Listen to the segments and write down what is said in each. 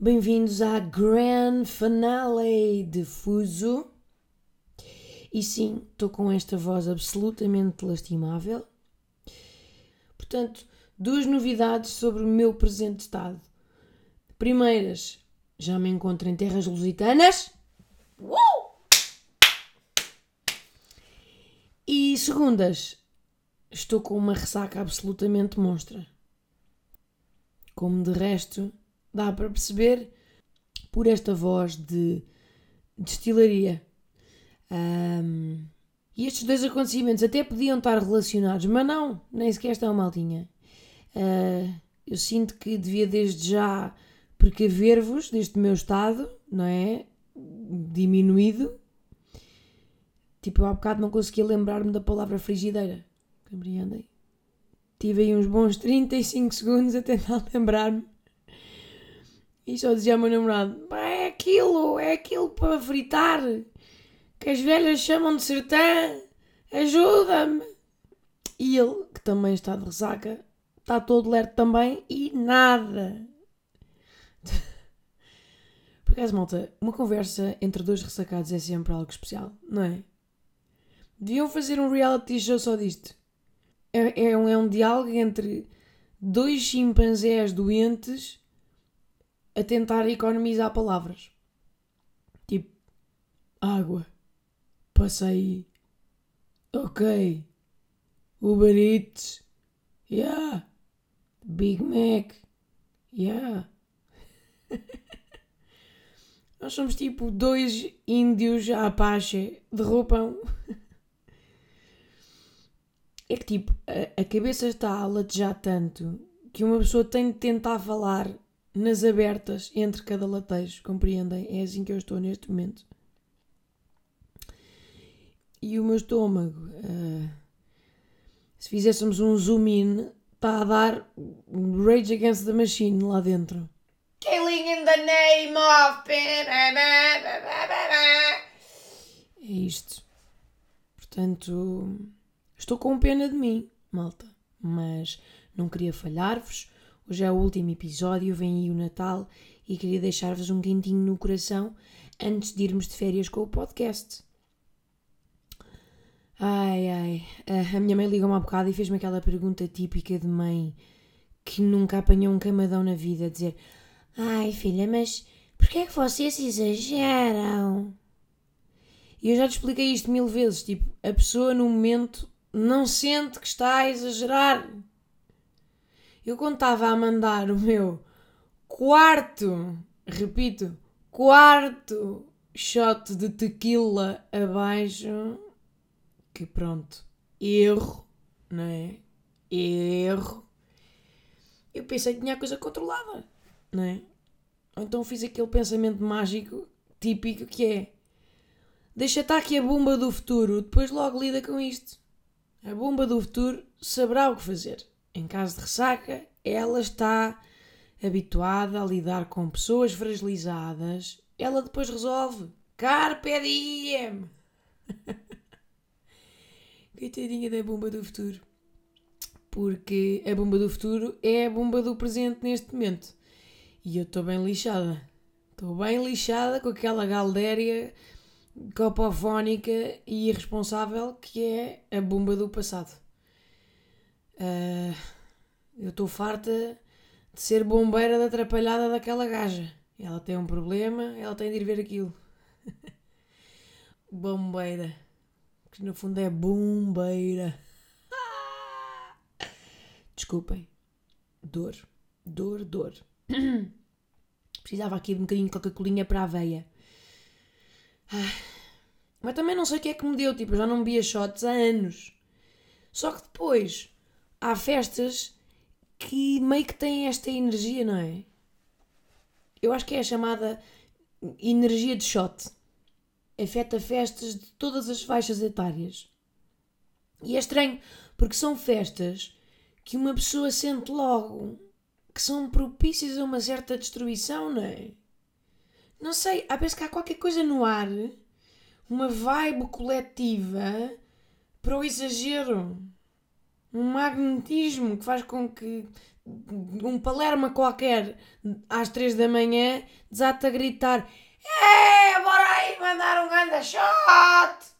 Bem-vindos à Grand Finale de Fuso. E sim, estou com esta voz absolutamente lastimável. Portanto, duas novidades sobre o meu presente estado. Primeiras, já me encontro em terras lusitanas. Uh! E segundas, estou com uma ressaca absolutamente monstra. Como de resto dá para perceber por esta voz de destilaria. Ahm, e estes dois acontecimentos até podiam estar relacionados, mas não, nem sequer estão maltinha. Ah, eu sinto que devia desde já precaver-vos deste meu estado, não é? Diminuído. Tipo, eu há bocado não conseguia lembrar-me da palavra frigideira. Compreendem? Tive aí uns bons 35 segundos a tentar lembrar-me. E só dizia ao meu namorado: "Pá, é aquilo, é aquilo para fritar. Que as velhas chamam de sertã. Ajuda-me. E ele, que também está de ressaca, está todo lerdo também e nada. Por acaso, malta, uma conversa entre dois ressacados é sempre algo especial, não é? Deviam fazer um reality show só disto. É, é um, é um diálogo entre dois chimpanzés doentes a tentar economizar palavras. Tipo, água, passei, ok, Uber Eats, yeah, Big Mac, yeah. Nós somos tipo dois índios a Apache de roupão. É que tipo, a, a cabeça está a latejar tanto que uma pessoa tem de tentar falar nas abertas entre cada latejo, compreendem? É assim que eu estou neste momento. E o meu estômago, ah, se fizéssemos um zoom in, está a dar Rage Against the Machine lá dentro. Killing in the name of. É isto. Portanto, estou com pena de mim, malta. Mas não queria falhar-vos. Hoje é o último episódio, vem aí o Natal e queria deixar-vos um quentinho no coração antes de irmos de férias com o podcast. Ai, ai. A- A minha mãe ligou-me há bocado e fez-me aquela pergunta típica de mãe que nunca apanhou um camadão na vida, dizer Ai, filha, mas porquê é que vocês exageram? E eu já te expliquei isto mil vezes. Tipo, a pessoa no momento não sente que está a exagerar. Eu estava a mandar o meu quarto, repito, quarto shot de tequila abaixo, que pronto, erro, não é? Erro. Eu pensei que tinha a coisa controlada, não é? Ou então fiz aquele pensamento mágico típico que é deixa estar aqui a bomba do futuro, depois logo lida com isto. A bomba do futuro saberá o que fazer. Em caso de ressaca, ela está habituada a lidar com pessoas fragilizadas. Ela depois resolve. Carpe diem! Coitadinha da bomba do futuro. Porque a bomba do futuro é a bomba do presente neste momento. E eu estou bem lixada. Estou bem lixada com aquela galdéria copofónica e irresponsável que é a bomba do passado. Ah, eu estou farta de ser bombeira da atrapalhada daquela gaja. Ela tem um problema, ela tem de ir ver aquilo. bombeira. Que no fundo é bombeira. Desculpem. Dor. Dor, dor. Precisava aqui de um bocadinho de Coca-Colinha para a veia. Mas também não sei o que é que me deu, tipo, eu já não bebia shots há anos. Só que depois há festas que meio que têm esta energia, não é? Eu acho que é a chamada energia de shot. afeta festas de todas as faixas etárias. E é estranho, porque são festas que uma pessoa sente logo que são propícias a uma certa destruição, não é? Não sei, há vezes que há qualquer coisa no ar, uma vibe coletiva para o exagero. Um magnetismo que faz com que um palerma qualquer às três da manhã desate a gritar É, bora aí mandar um grande shot!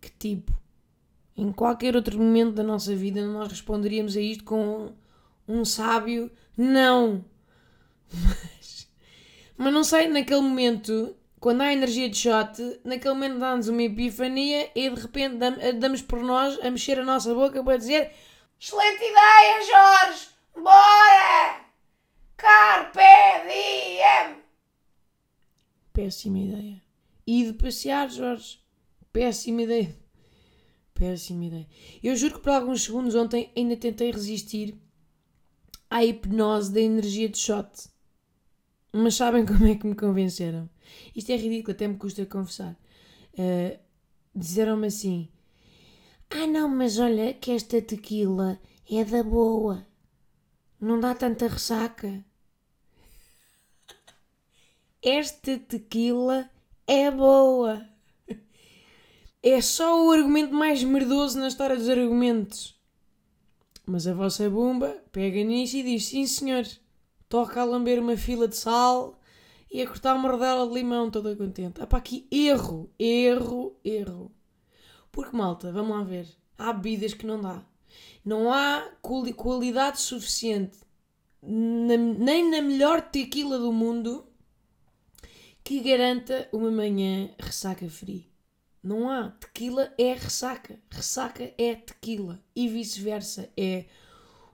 que tipo, em qualquer outro momento da nossa vida nós responderíamos a isto com um sábio não. Mas, mas não sei, naquele momento, quando há energia de shot, naquele momento dá-nos uma epifania e de repente dam- damos por nós a mexer a nossa boca para dizer Excelente ideia, Jorge! Bora! Carpe diem! péssima ideia. E de passear, Jorge. Péssima ideia. Péssima ideia. Eu juro que por alguns segundos ontem ainda tentei resistir à hipnose da energia de shot. Mas sabem como é que me convenceram? Isto é ridículo, até me custa confessar. Uh, Disseram-me assim: Ah, não, mas olha que esta tequila é da boa. Não dá tanta ressaca. Esta tequila é boa. É só o argumento mais merdoso na história dos argumentos. Mas a vossa bomba pega nisso e diz: Sim, senhor. Toca a lamber uma fila de sal e a cortar uma rodela de limão, toda contente. Ah, pá, aqui erro, erro, erro. Porque, malta, vamos lá ver. Há bebidas que não dá. Não há quali- qualidade suficiente, na- nem na melhor tequila do mundo, que garanta uma manhã ressaca free. Não há. Tequila é ressaca. Ressaca é tequila. E vice-versa. É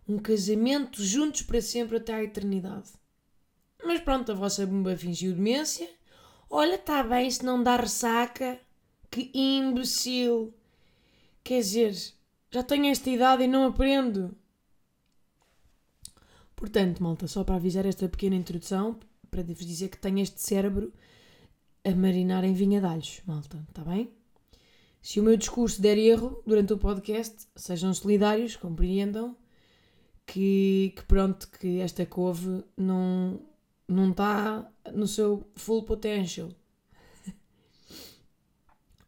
um casamento juntos para sempre até à eternidade. Mas pronto, a vossa bomba fingiu demência. Olha, está bem se não dá ressaca. Que imbecil. Quer dizer, já tenho esta idade e não aprendo. Portanto, malta, só para avisar esta pequena introdução, para vos dizer que tenho este cérebro a marinar em vinha de alhos, malta, está bem? Se o meu discurso der erro durante o podcast, sejam solidários, compreendam que, que pronto, que esta couve não não está no seu full potential.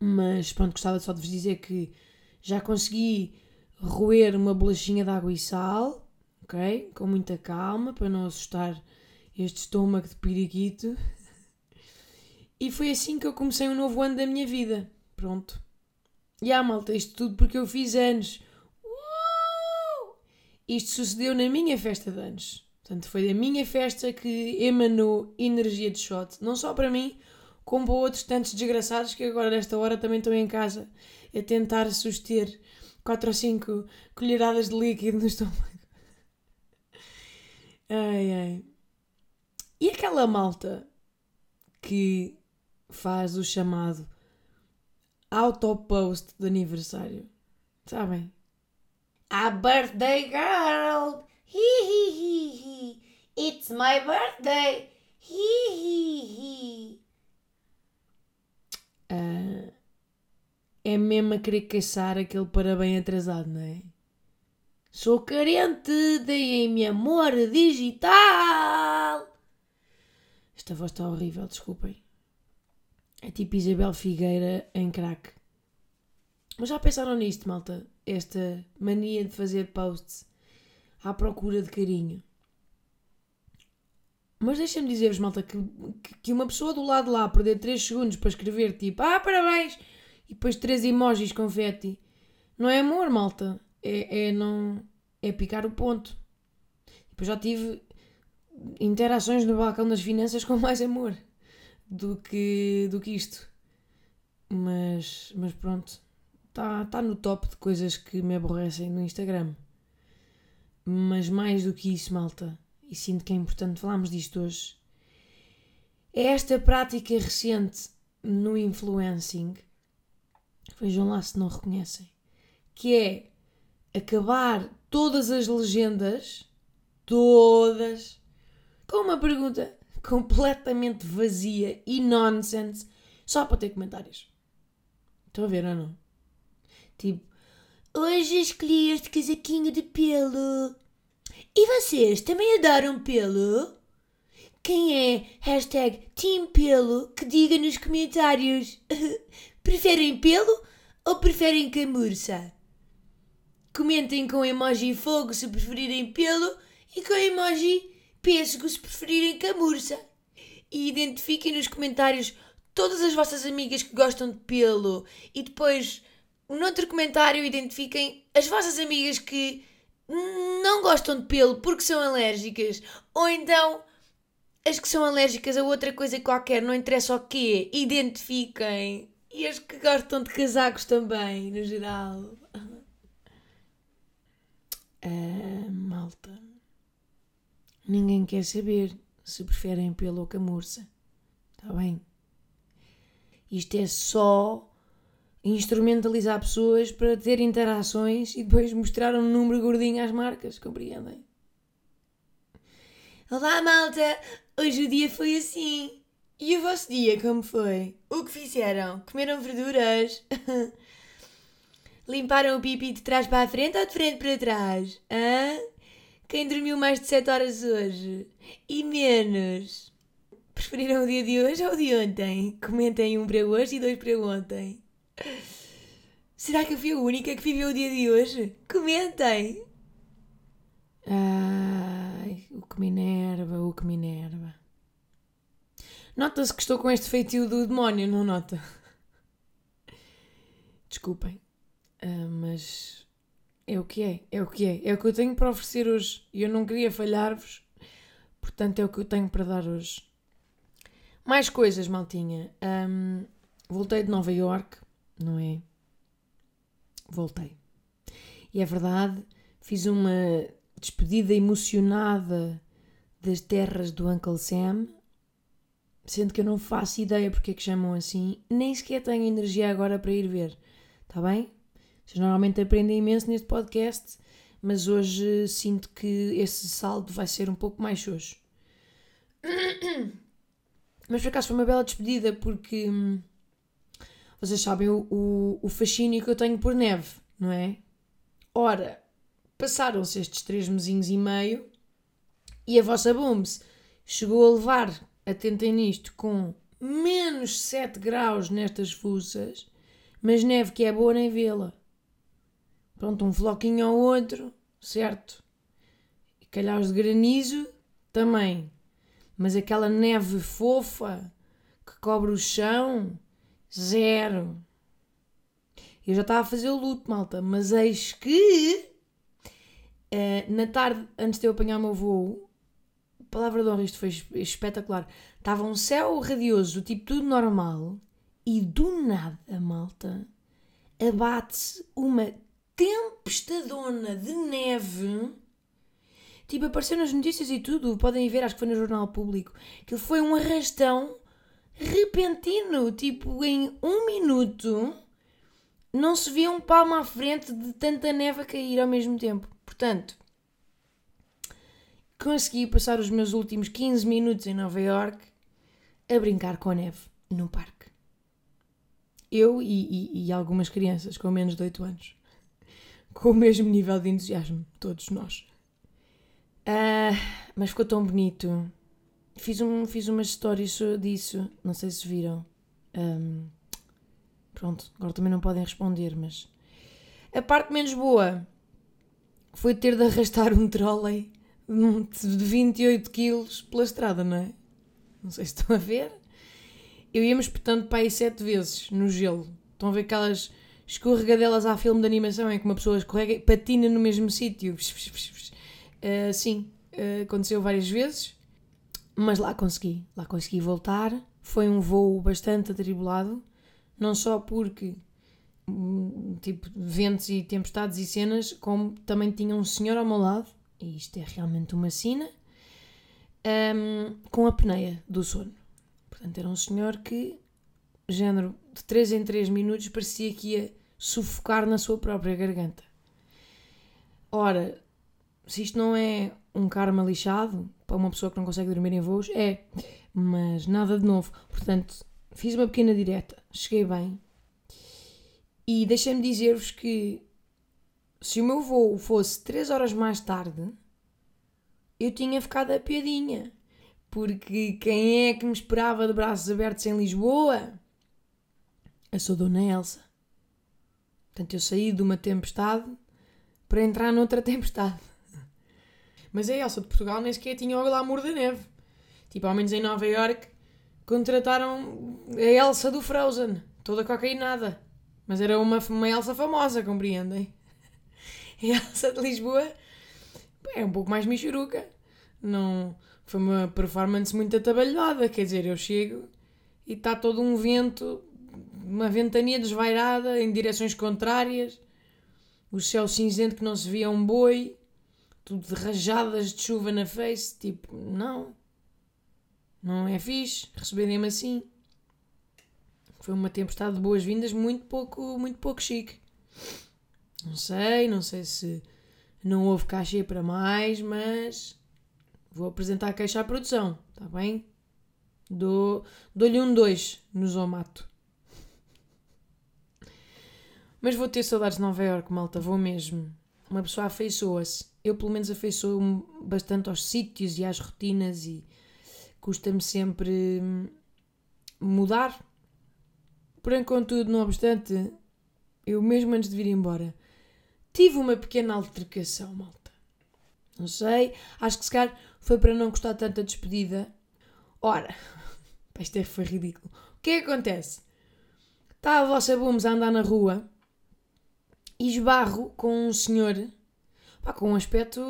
Mas pronto, gostava só de vos dizer que já consegui roer uma bolachinha de água e sal, ok? Com muita calma, para não assustar este estômago de periquito. E foi assim que eu comecei um novo ano da minha vida. Pronto. E ah, malta, isto tudo porque eu fiz anos. Uh! Isto sucedeu na minha festa de anos. Portanto, foi a minha festa que emanou energia de shot. Não só para mim, como para outros tantos desgraçados que agora, nesta hora, também estão em casa a tentar suster 4 ou 5 colheradas de líquido no estômago. Ai, ai. E aquela malta que faz o chamado autopost de aniversário? Sabem? A birthday girl! Hee hee hee hee! It's my birthday! Hee hee hee! Ah, é mesmo a querer caçar aquele parabéns atrasado, não é? Sou carente, deem-me amor digital! Esta voz está horrível, desculpem. É tipo Isabel Figueira em crack. Mas já pensaram nisto, malta? Esta mania de fazer posts à procura de carinho. Mas deixem-me dizer-vos, malta, que, que- uma pessoa do lado lá perder 3 segundos para escrever tipo Ah, parabéns! E depois três emojis confeti. Não é amor, malta. É, é não. É picar o ponto. Depois já tive interações no balcão das finanças com mais amor do que, do que isto. Mas, mas pronto. Está tá no top de coisas que me aborrecem no Instagram. Mas mais do que isso, malta, e sinto que é importante falarmos disto hoje, é esta prática recente no influencing. Vejam lá se não reconhecem. Que é acabar todas as legendas, todas, com uma pergunta completamente vazia e nonsense Só para ter comentários. Estão a ver ou não? Tipo, hoje escolhi este casaquinho de pelo. E vocês também adoram pelo? Quem é hashtag Team Pelo que diga nos comentários. preferem pelo ou preferem camurça? Comentem com emoji fogo se preferirem pelo e com emoji pêssego se preferirem camurça. E identifiquem nos comentários todas as vossas amigas que gostam de pelo. E depois, noutro comentário, identifiquem as vossas amigas que não gostam de pelo porque são alérgicas. Ou então as que são alérgicas a outra coisa qualquer, não interessa o quê, identifiquem. E as que gostam de casacos também, no geral. Ah, malta. Ninguém quer saber se preferem pelo ou camurça. Está bem? Isto é só instrumentalizar pessoas para ter interações e depois mostrar um número gordinho às marcas, compreendem? Olá, malta! Hoje o dia foi assim. E o vosso dia como foi? O que fizeram? Comeram verduras? Limparam o pipi de trás para a frente ou de frente para trás? Hã? Quem dormiu mais de 7 horas hoje? E menos? Preferiram o dia de hoje ou o de ontem? Comentem um para hoje e dois para ontem. Será que eu fui a única que viveu o dia de hoje? Comentem! Ai, o que me enerva, o que me enerva. Nota-se que estou com este feitio do demónio, não nota? Desculpem, uh, mas é o que é, é o que é. É o que eu tenho para oferecer hoje. E eu não queria falhar-vos, portanto é o que eu tenho para dar hoje. Mais coisas, maltinha. Um, voltei de Nova York, não é? Voltei. E é verdade, fiz uma despedida emocionada das terras do Uncle Sam, sendo que eu não faço ideia porque é que chamam assim, nem sequer tenho energia agora para ir ver, está bem? Vocês normalmente aprendem imenso neste podcast, mas hoje sinto que esse saldo vai ser um pouco mais xoxo. Mas por acaso foi uma bela despedida porque hum, vocês sabem o, o, o fascínio que eu tenho por neve, não é? Ora, passaram-se estes três mesinhos e meio e a vossa Booms chegou a levar, atentem nisto, com menos 7 graus nestas fuças, mas neve que é boa nem vê-la. Pronto, um floquinho ao outro, certo? E calhaus de granizo também. Mas aquela neve fofa que cobre o chão, zero. Eu já estava a fazer o luto, malta, mas eis que uh, na tarde, antes de eu apanhar o meu voo, palavra de honra, isto foi espetacular. Estava um céu radioso, tipo tudo normal, e do nada, malta, abate-se uma tempestadona de neve Tipo, apareceu nas notícias e tudo. Podem ver, acho que foi no Jornal Público. Que foi um arrastão repentino. Tipo, em um minuto não se via um palmo à frente de tanta neve a cair ao mesmo tempo. Portanto, consegui passar os meus últimos 15 minutos em Nova York a brincar com a neve no parque. Eu e, e, e algumas crianças com menos de 8 anos. Com o mesmo nível de entusiasmo, todos nós. Uh, mas ficou tão bonito. Fiz, um, fiz umas stories disso, não sei se viram. Um, pronto, agora também não podem responder, mas. A parte menos boa foi ter de arrastar um trolley de 28 quilos pela estrada, não é? Não sei se estão a ver. Eu íamos, portanto, para aí sete vezes no gelo. Estão a ver aquelas escorregadelas à filme de animação em que uma pessoa escorrega e patina no mesmo sítio. Uh, sim, uh, aconteceu várias vezes, mas lá consegui. Lá consegui voltar. Foi um voo bastante atribulado, não só porque hum, tipo ventos e tempestades e cenas, como também tinha um senhor ao meu lado, e isto é realmente uma sina, um, com a apneia do sono. Portanto, era um senhor que, género, de 3 em 3 minutos, parecia que ia sufocar na sua própria garganta. Ora, se isto não é um karma lixado para uma pessoa que não consegue dormir em voos, é. Mas nada de novo. Portanto, fiz uma pequena direta, cheguei bem. E deixem-me dizer-vos que se o meu voo fosse 3 horas mais tarde, eu tinha ficado a piadinha. Porque quem é que me esperava de braços abertos em Lisboa? Eu sou Dona Elsa. Portanto, eu saí de uma tempestade para entrar noutra tempestade. Mas a Elsa de Portugal nem sequer tinha o glamour da neve. Tipo, ao menos em Nova York contrataram a Elsa do Frozen, toda cocainada. Mas era uma, uma Elsa famosa, compreendem? A Elsa de Lisboa é um pouco mais michuruca. Não, foi uma performance muito atabalhada, quer dizer, eu chego e está todo um vento, uma ventania desvairada em direções contrárias, o céu cinzento que não se via um boi, tudo de rajadas de chuva na face, tipo, não, não é fixe receberem-me assim. Foi uma tempestade de boas-vindas muito pouco, muito pouco chique. Não sei, não sei se não houve cachê para mais, mas vou apresentar a queixa à produção, está bem? Dou, dou-lhe um 2 no Zomato. Mas vou ter saudades de Nova Iorque, malta, vou mesmo. Uma pessoa afeiçoa-se. Eu, pelo menos, afeiçoo-me bastante aos sítios e às rotinas e custa-me sempre mudar. Porém, contudo, não obstante, eu mesmo antes de vir embora tive uma pequena altercação, malta. Não sei, acho que se calhar foi para não gostar tanto da despedida. Ora, isto é, foi ridículo. O que é que acontece? Está a vossa Booms a andar na rua e esbarro com um senhor pá, com um aspecto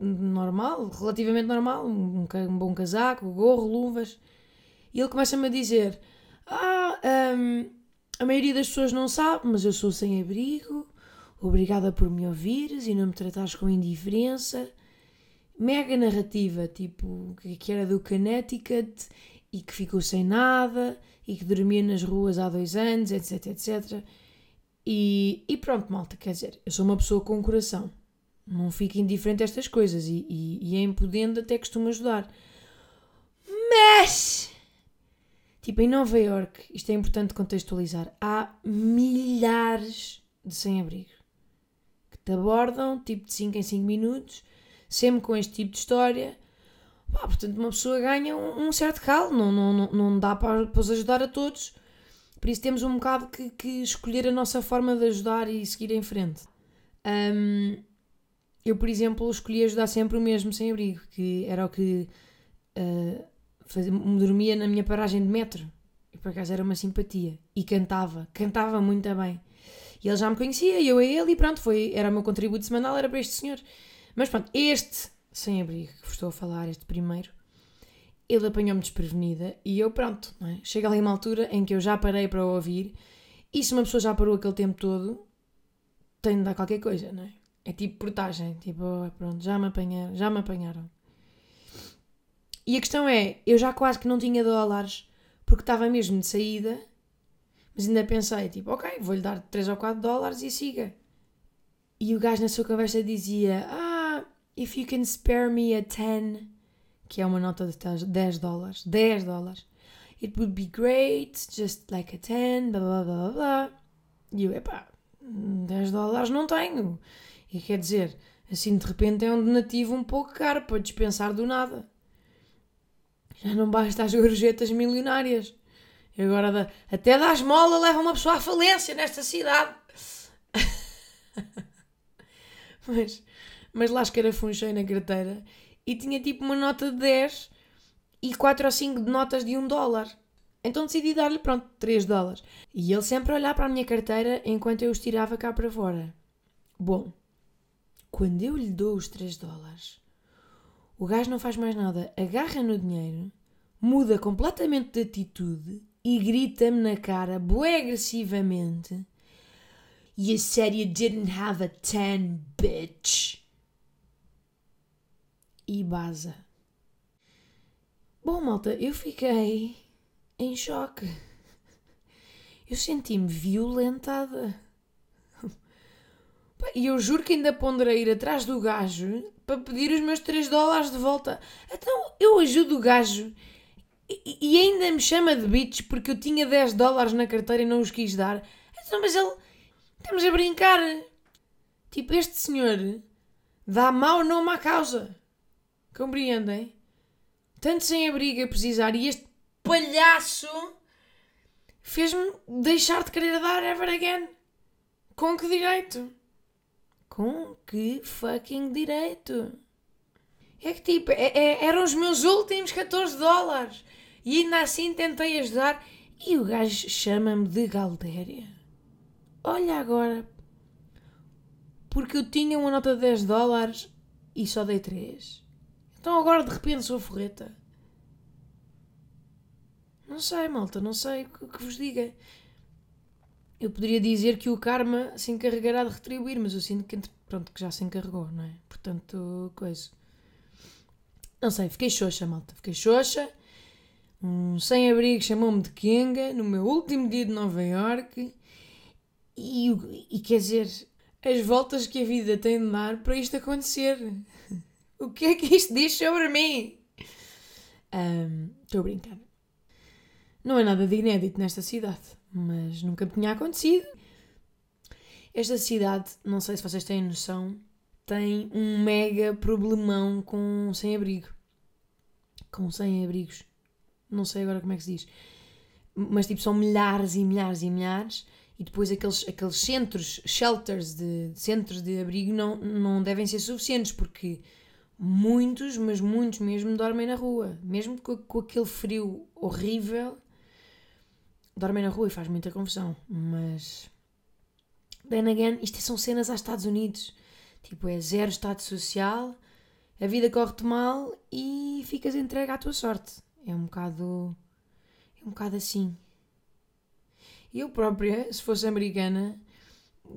normal, relativamente normal, um, um bom casaco, gorro, luvas. E ele começa-me a dizer: Ah, um, a maioria das pessoas não sabe, mas eu sou sem abrigo. Obrigada por me ouvires e não me tratares com indiferença. Mega narrativa, tipo, que era do Connecticut e que ficou sem nada e que dormia nas ruas há dois anos, etc, etc. E, e pronto, malta, quer dizer, eu sou uma pessoa com coração. Não fico indiferente a estas coisas e, e, e em Podendo até costumo ajudar. Mas, tipo, em Nova York, isto é importante contextualizar, há milhares de sem-abrigo que te abordam, tipo de 5 em 5 minutos, sempre com este tipo de história. Pá, portanto, uma pessoa ganha um, um certo calo, não, não, não, não dá para depois ajudar a todos. Por isso temos um bocado que, que escolher a nossa forma de ajudar e seguir em frente. Um, eu, por exemplo, escolhi ajudar sempre o mesmo sem-abrigo, que era o que uh, dormia na minha paragem de metro. E por acaso era uma simpatia. E cantava, cantava muito bem. E ele já me conhecia, eu a ele, e pronto, foi, era o meu contributo semanal, era para este senhor. Mas pronto, este sem-abrigo que vos estou a falar, este primeiro, ele apanhou-me desprevenida e eu, pronto, é? chega ali uma altura em que eu já parei para ouvir, e se uma pessoa já parou aquele tempo todo, tem de dar qualquer coisa, não é? É tipo portagem, tipo, pronto, já me apanharam, já me apanharam. E a questão é, eu já quase que não tinha dólares porque estava mesmo de saída, mas ainda pensei, tipo, ok, vou-lhe dar 3 ou 4 dólares e siga. E o gajo na sua conversa dizia, ah, if you can spare me a 10, que é uma nota de 10 dólares, 10 dólares, it would be great, just like a 10, blá blá blá blá. E eu, epá, 10 dólares não tenho. E quer dizer, assim de repente é um donativo um pouco caro para dispensar do nada. Já não basta as gorjetas milionárias. E agora até da esmola leva uma pessoa à falência nesta cidade. mas, mas lá escarafunchei na carteira e tinha tipo uma nota de 10 e 4 ou 5 de notas de 1 dólar. Então decidi dar-lhe, pronto, 3 dólares. E ele sempre a olhar para a minha carteira enquanto eu os tirava cá para fora. Bom, quando eu lhe dou os 3 dólares, o gajo não faz mais nada, agarra no dinheiro, muda completamente de atitude e grita-me na cara, bué agressivamente: You said you didn't have a 10, bitch. E baza. Bom, malta, eu fiquei em choque. Eu senti-me violentada. E eu juro que ainda ponderei ir atrás do gajo para pedir os meus 3 dólares de volta. Então eu ajudo o gajo E, e ainda me chama de bitch porque eu tinha 10 dólares na carteira e não os quis dar. Então, mas ele. Estamos a brincar. Tipo, este senhor dá mau nome à causa. Compreendem? Tanto sem abrigo a precisar e este palhaço fez-me deixar de querer dar ever again. Com que direito? Com que fucking direito? É que tipo, é, é, eram os meus últimos 14 dólares. E ainda assim tentei ajudar e o gajo chama-me de Galdéria. Olha agora. Porque eu tinha uma nota de 10 dólares e só dei 3. Então agora de repente sou forreta. Não sei, malta, não sei o que vos diga. Eu poderia dizer que o karma se encarregará de retribuir, mas eu sinto que, pronto, que já se encarregou, não é? Portanto, coisa. Não sei, fiquei xoxa, malta. Fiquei xoxa. Um sem-abrigo chamou-me de Kenga no meu último dia de Nova York. E, e quer dizer, as voltas que a vida tem de dar para isto acontecer. O que é que isto diz sobre mim? Estou um, a brincar. Não é nada de inédito nesta cidade, mas nunca me tinha acontecido. Esta cidade, não sei se vocês têm noção, tem um mega problemão com sem-abrigo. Com sem-abrigos. Não sei agora como é que se diz. Mas tipo, são milhares e milhares e milhares. E depois aqueles, aqueles centros, shelters, de, centros de abrigo não, não devem ser suficientes porque muitos, mas muitos mesmo, dormem na rua. Mesmo com, com aquele frio horrível, dormem na rua e faz muita confusão. Mas, then again, isto são cenas aos Estados Unidos. Tipo, é zero estado social, a vida corre-te mal e ficas entregue à tua sorte. É um bocado. É um bocado assim. Eu própria, se fosse americana,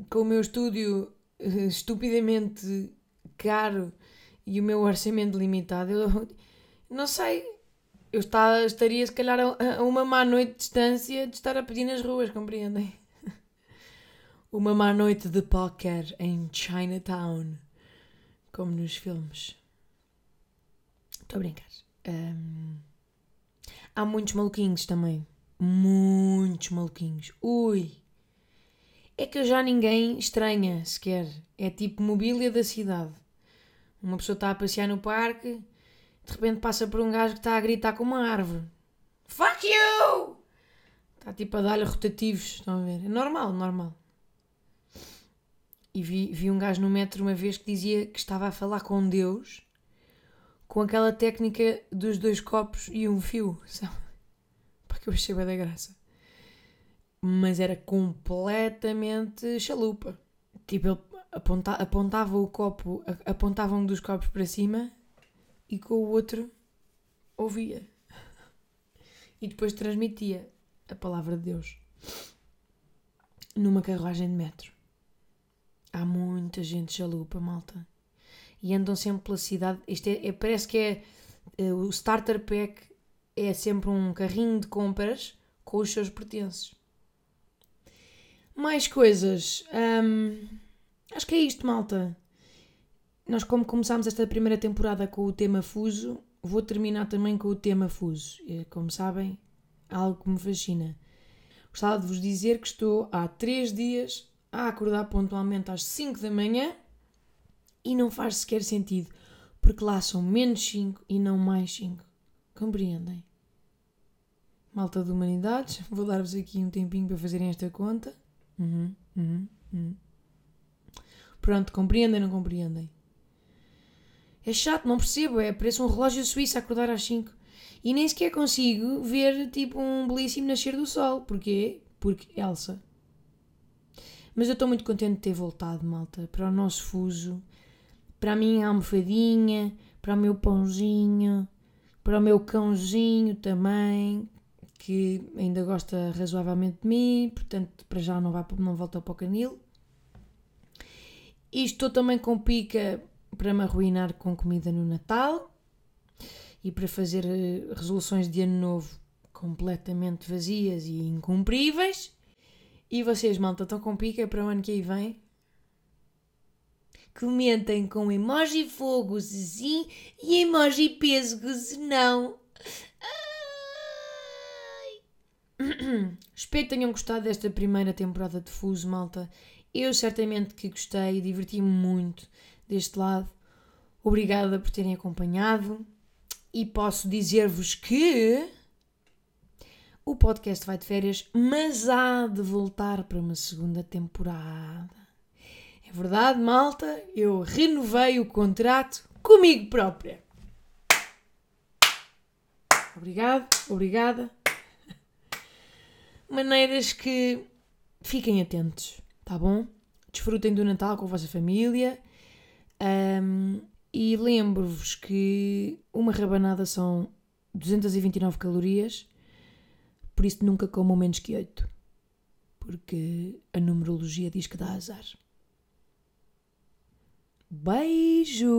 com o meu estúdio uh, estupidamente caro e o meu orçamento limitado, eu não sei, eu está, estaria se calhar a, uma má noite de distância de estar a pedir nas ruas, compreendem? uma má noite de póquer em Chinatown, como nos filmes. Estou a brincar. Um, há muitos maluquinhos também. Muitos maluquinhos. Ui! É que já ninguém estranha sequer. É tipo mobília da cidade. Uma pessoa está a passear no parque, de repente passa por um gajo que está a gritar com uma árvore. Fuck you! Está tipo a dar-lhe rotativos, estão a ver? É normal, normal. E vi, vi um gajo no metro uma vez que dizia que estava a falar com Deus com aquela técnica dos dois copos e um fio, sabe? Porque eu achei bem da graça. Mas era completamente chalupa. Tipo, ele aponta, apontava o copo, apontava um dos copos para cima e com o outro ouvia. E depois transmitia a palavra de Deus numa carruagem de metro. Há muita gente chalupa, malta. E andam sempre pela cidade. Isto é, é parece que é uh, o starter pack é sempre um carrinho de compras com os seus pertences. Mais coisas. Um, acho que é isto, malta. Nós, como começámos esta primeira temporada com o tema Fuso, vou terminar também com o tema Fuso. Como sabem, algo que me fascina. Gostava de vos dizer que estou há 3 dias a acordar pontualmente às 5 da manhã e não faz sequer sentido, porque lá são menos 5 e não mais 5. Compreendem? Malta de humanidades, vou dar-vos aqui um tempinho para fazerem esta conta. Uhum, uhum, uhum. Pronto, compreendem ou não compreendem? É chato, não percebo. É, parece um relógio suíço a acordar às 5. E nem sequer consigo ver tipo um belíssimo nascer do sol. Porquê? Porque Elsa. Mas eu estou muito contente de ter voltado, malta, para o nosso fuso, para a minha almofadinha, para o meu pãozinho, para o meu cãozinho também, que ainda gosta razoavelmente de mim, portanto, para já não, vai, não volta para o canil. E estou também com pica para me arruinar com comida no Natal e para fazer eh, resoluções de ano novo completamente vazias e incumpríveis. E vocês, malta, estão com pica para o ano que aí vem? Comentem com emoji fogo se sim e emoji pêssego se não. Espero que tenham gostado desta primeira temporada de Fuso, malta. Eu certamente que gostei, diverti-me muito deste lado. Obrigada por terem acompanhado. E posso dizer-vos que o podcast vai de férias, mas há de voltar para uma segunda temporada. É verdade, malta? Eu renovei o contrato comigo própria. Obrigado, obrigada. Maneiras que fiquem atentos, tá bom? Desfrutem do Natal com a vossa família. Um, e lembro-vos que uma rabanada são 229 calorias, por isso nunca comam menos que 8, porque a numerologia diz que dá azar. Beijos!